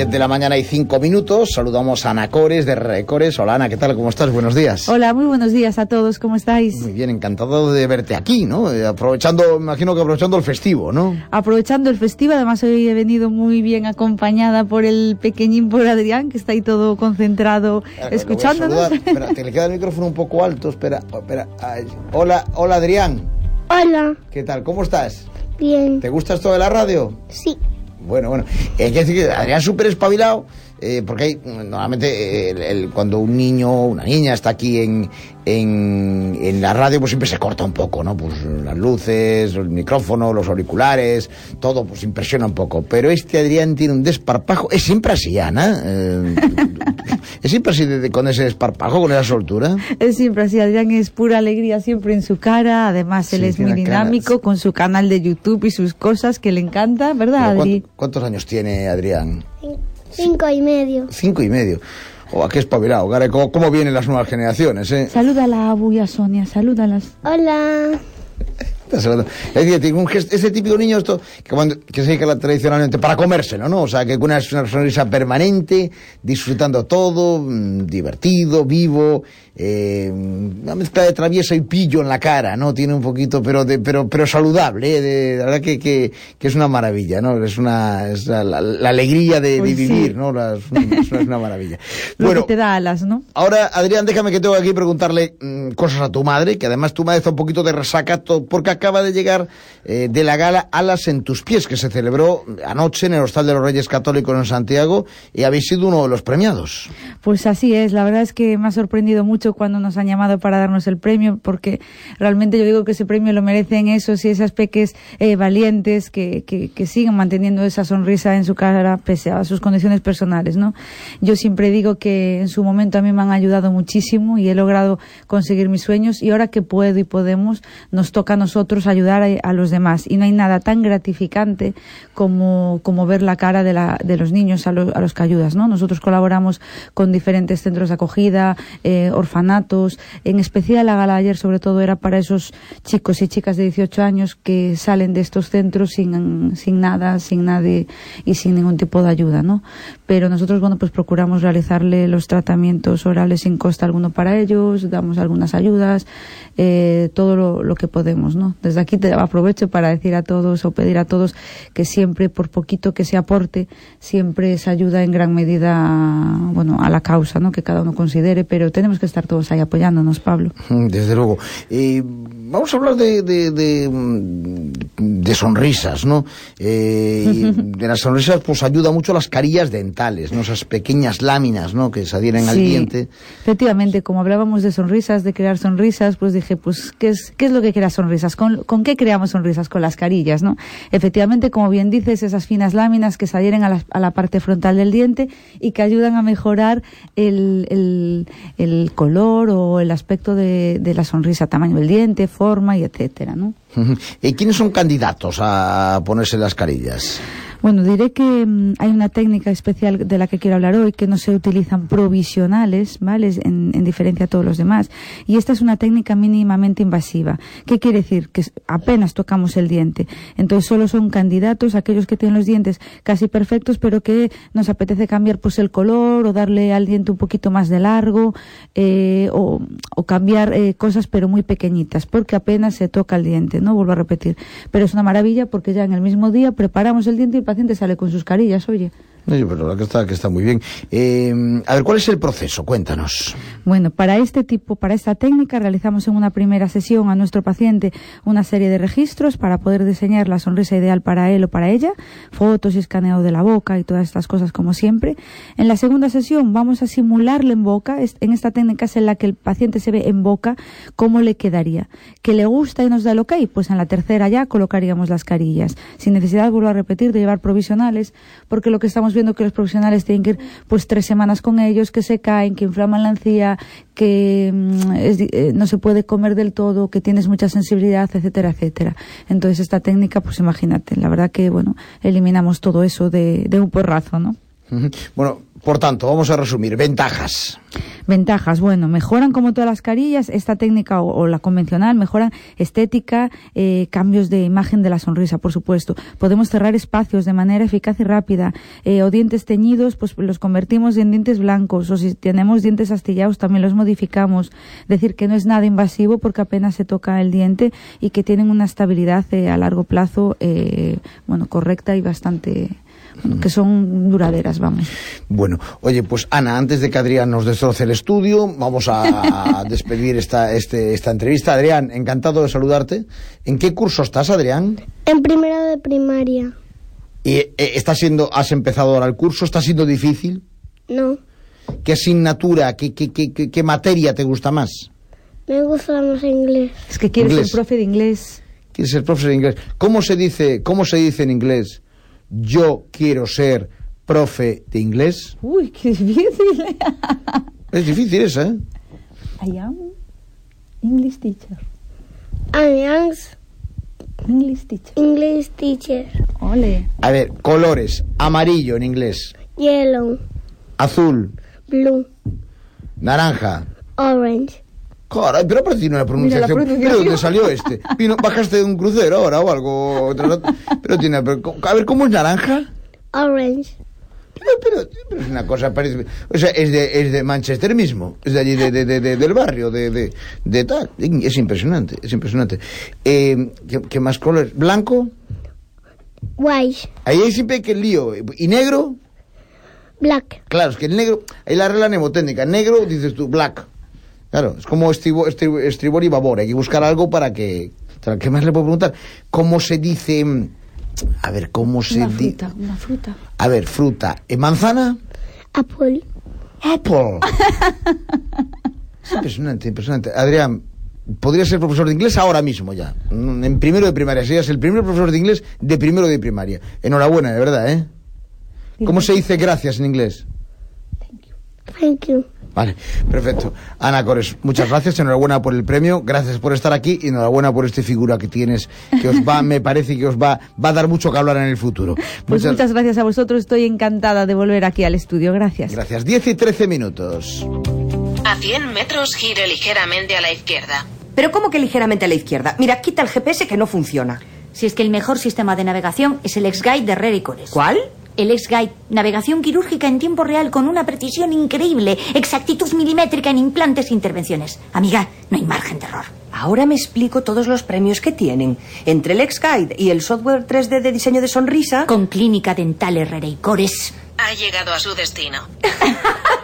10 de la mañana y 5 minutos. Saludamos a Ana Cores de Recores. Hola Ana, ¿qué tal? ¿Cómo estás? Buenos días. Hola, muy buenos días a todos. ¿Cómo estáis? Muy bien, encantado de verte aquí, ¿no? Eh, aprovechando, imagino que aprovechando el festivo, ¿no? Aprovechando el festivo, además hoy he venido muy bien acompañada por el pequeñín por Adrián, que está ahí todo concentrado escuchándonos. Espera, te le queda el micrófono un poco alto. Espera, espera. Hola, hola Adrián. Hola. ¿Qué tal? ¿Cómo estás? Bien. ¿Te gusta esto de la radio? Sí. Bueno, bueno. Que decir que Adrián súper espabilado, eh, porque hay, normalmente eh, cuando un niño o una niña está aquí en, en, en, la radio, pues siempre se corta un poco, ¿no? Pues las luces, el micrófono, los auriculares, todo pues impresiona un poco. Pero este Adrián tiene un desparpajo, es siempre así, Ana. Eh, es siempre así de, con ese desparpajo, con esa soltura. Es siempre así, Adrián es pura alegría siempre en su cara, además él es muy dinámico con su canal de YouTube y sus cosas que le encanta, ¿verdad, Adri? ¿Cuántos años tiene Adrián? Cinco y medio. Cinco y medio. O oh, aquí espabilado, ¿cómo, ¿cómo vienen las nuevas generaciones? Eh? Salúdala a Abu y a Sonia, salúdalas. Hola. Es decir, un ese típico niño esto, que, cuando, que se dedica tradicionalmente para comérselo, ¿no? O sea, que una, una sonrisa permanente, disfrutando todo, mm, divertido, vivo, eh, una mezcla de travieso y pillo en la cara, ¿no? Tiene un poquito, pero de, pero, pero saludable, ¿eh? de, la verdad que, que, que, es una maravilla, ¿no? Es una, es la, la, alegría de, de vivir, sí. ¿no? La, es, una, es, una, maravilla. bueno, te da alas, ¿no? Ahora, Adrián, déjame que tengo aquí preguntarle mmm, cosas a tu madre, que además tu madre está un poquito de resaca, porque acaba de llegar eh, de la gala Alas en tus pies, que se celebró anoche en el Hostal de los Reyes Católicos en Santiago, y habéis sido uno de los premiados. Pues así es, la verdad es que me ha sorprendido mucho cuando nos han llamado para darnos el premio, porque realmente yo digo que ese premio lo merecen esos y esas peques eh, valientes que, siguen manteniendo esa sonrisa en su cara pese a sus condiciones personales, ¿no? Yo siempre digo que en su momento a mí me han ayudado muchísimo y he logrado conseguir mis sueños y ahora que puedo y podemos, nos toca a nosotros ayudar a, los demás y no hay nada tan gratificante como, como ver la cara de, la, de los niños a, lo, a los que ayudas, ¿no? Nosotros colaboramos con diferentes centros de acogida, eh, orfanatos, en especial la gala ayer sobre todo era para esos chicos y chicas de 18 años que salen de estos centros sin, sin nada, sin nadie y sin ningún tipo de ayuda, ¿no? Pero nosotros, bueno, pues procuramos realizarle los tratamientos orales sin costa alguno para ellos, damos algunas ayudas, eh, todo lo, lo, que podemos, ¿no? Desde aquí te aprovecho para decir a todos o pedir a todos que siempre, por poquito que se aporte, siempre se ayuda en gran medida, bueno, a la causa, ¿no? Que cada uno considere, pero tenemos que estar todos ahí apoyándonos, Pablo. Desde luego. Eh, vamos a hablar de, de sonrisas, ¿no? Eh, de las sonrisas, pues ayuda mucho las carillas dentales, ¿no? Esas pequeñas láminas, ¿no? Que se adhieren sí, al diente. Efectivamente, como hablábamos de sonrisas, de crear sonrisas, pues dije, pues, ¿qué es, qué es lo que crea sonrisas? ¿Con, ¿Con qué creamos sonrisas? Con las carillas, ¿no? Efectivamente, como bien dices, esas finas láminas que se adhieren a la, a la parte frontal del diente y que ayudan a mejorar el, el, el color o el aspecto de, de la sonrisa, tamaño del diente, forma y etcétera, ¿no? ¿Y quiénes son candidatos a ponerse las carillas? Bueno, diré que mmm, hay una técnica especial de la que quiero hablar hoy que no se utilizan provisionales, ¿vale? En, en, diferencia a todos los demás. Y esta es una técnica mínimamente invasiva. ¿Qué quiere decir? Que apenas tocamos el diente. Entonces solo son candidatos aquellos que tienen los dientes casi perfectos, pero que nos apetece cambiar pues el color o darle al diente un poquito más de largo eh, o, o, cambiar eh, cosas pero muy pequeñitas, porque apenas se toca el diente, ¿no? Vuelvo a repetir. Pero es una maravilla porque ya en el mismo día preparamos el diente y paciente sale con sus carillas, oye. Pero la que está, que está muy bien. Eh, a ver, ¿cuál es el proceso? Cuéntanos. Bueno, para este tipo, para esta técnica, realizamos en una primera sesión a nuestro paciente una serie de registros para poder diseñar la sonrisa ideal para él o para ella, fotos y escaneo de la boca y todas estas cosas como siempre. En la segunda sesión vamos a simularle en boca, en esta técnica es en la que el paciente se ve en boca, cómo le quedaría. Que le gusta y nos da el ok, pues en la tercera ya colocaríamos las carillas. Sin necesidad, vuelvo a repetir, de llevar provisionales, porque lo que estamos viendo que los profesionales tienen que ir pues tres semanas con ellos, que se caen, que inflaman la encía, que mm, eh, no se puede comer del todo, que tienes mucha sensibilidad, etcétera, etcétera. Entonces esta técnica, pues imagínate, la verdad que bueno, eliminamos todo eso de, de un porrazo, ¿no? Bueno, por tanto, vamos a resumir. Ventajas. Ventajas, bueno, mejoran como todas las carillas, esta técnica o, la convencional, mejoran estética, eh, cambios de imagen de la sonrisa, por supuesto. Podemos cerrar espacios de manera eficaz y rápida, eh, o dientes teñidos, pues los convertimos en dientes blancos, o si tenemos dientes astillados también los modificamos. Decir que no es nada invasivo porque apenas se toca el diente y que tienen una estabilidad eh, a largo plazo, eh, bueno, correcta y bastante que son duraderas, vamos. Bueno, oye, pues Ana, antes de que Adrián nos destroce el estudio, vamos a despedir esta, este, esta entrevista. Adrián, encantado de saludarte. ¿En qué curso estás, Adrián? En primero de primaria. ¿Y eh, está siendo, has empezado ahora el curso? ¿Está siendo difícil? No. ¿Qué asignatura, qué, qué, qué, qué- qué materia te gusta más? Me gusta más inglés. Es que quieres Inglés. ser profe de inglés. ¿Quieres ser profesor de inglés? ¿Cómo se dice, cómo se dice en inglés? Yo quiero ser profe de inglés. Uy, qué difícil. Es difícil esa, ¿eh? I am English teacher. I am English teacher. English teacher. Ole. A ver, colores. Amarillo en inglés. Yellow, Azul. blue, Naranja. orange. Caray, pero parece una pronunciación. Pronunciación. ¿Pero dónde salió este? Vino- ¿Bajaste de un crucero ahora o algo? Pero tiene... pero, a ver, ¿cómo es naranja? Orange. Pero, pero, pero es una cosa parece... O sea, es de, es de Manchester mismo. Es de allí, de, de- de- de- del barrio, de, de, de tal. Es impresionante, es impresionante. Eh, ¿qué, qué más colores? ¿Blanco? White. Ahí hay siempre que el lío. ¿Y negro? Black. Claro, es que el negro... Ahí la regla mnemotécnica. Negro, dices tú, black. Claro, es como estribo- estribo- estribor y babor. Hay que buscar algo para que... ¿Qué más le puedo preguntar? ¿Cómo se dice...? mm, A ver, ¿cómo se Una dice...? fruta, una fruta. A ver, fruta. ¿Eh, ¿Manzana? Apple. Apple. Es impresionante, impresionante. Adrián, podría ser profesor de inglés ahora mismo ya. Mm, En primero de primaria. Serías el primer profesor de inglés de primero de primaria. Enhorabuena, de verdad, ¿eh? ¿Cómo se dice gracias en inglés? Thank you. Vale, perfecto. Ana Cores, muchas gracias, enhorabuena por el premio, gracias por estar aquí y enhorabuena por esta figura que tienes, que os va, me parece que os va, va a dar mucho que hablar en el futuro. Pues muchas gracias a vosotros. Estoy encantada de volver aquí al estudio. Gracias. gracias. 10 y 13 minutos. A 100 metros gire ligeramente a la izquierda. Pero ¿cómo que ligeramente a la izquierda? Mira, quita el GPS que no funciona. Si es que el mejor sistema de navegación es el X-Guide de Herrera y Cores. ¿Cuál? El X-Guide, navegación quirúrgica en tiempo real con una precisión increíble, exactitud milimétrica en implantes e intervenciones. Amiga, no hay margen de error. Ahora me explico todos los premios que tienen. Entre el X-Guide y el software 3D de diseño de sonrisa... Con clínica dental Herrera y Cores. Ha llegado a su destino.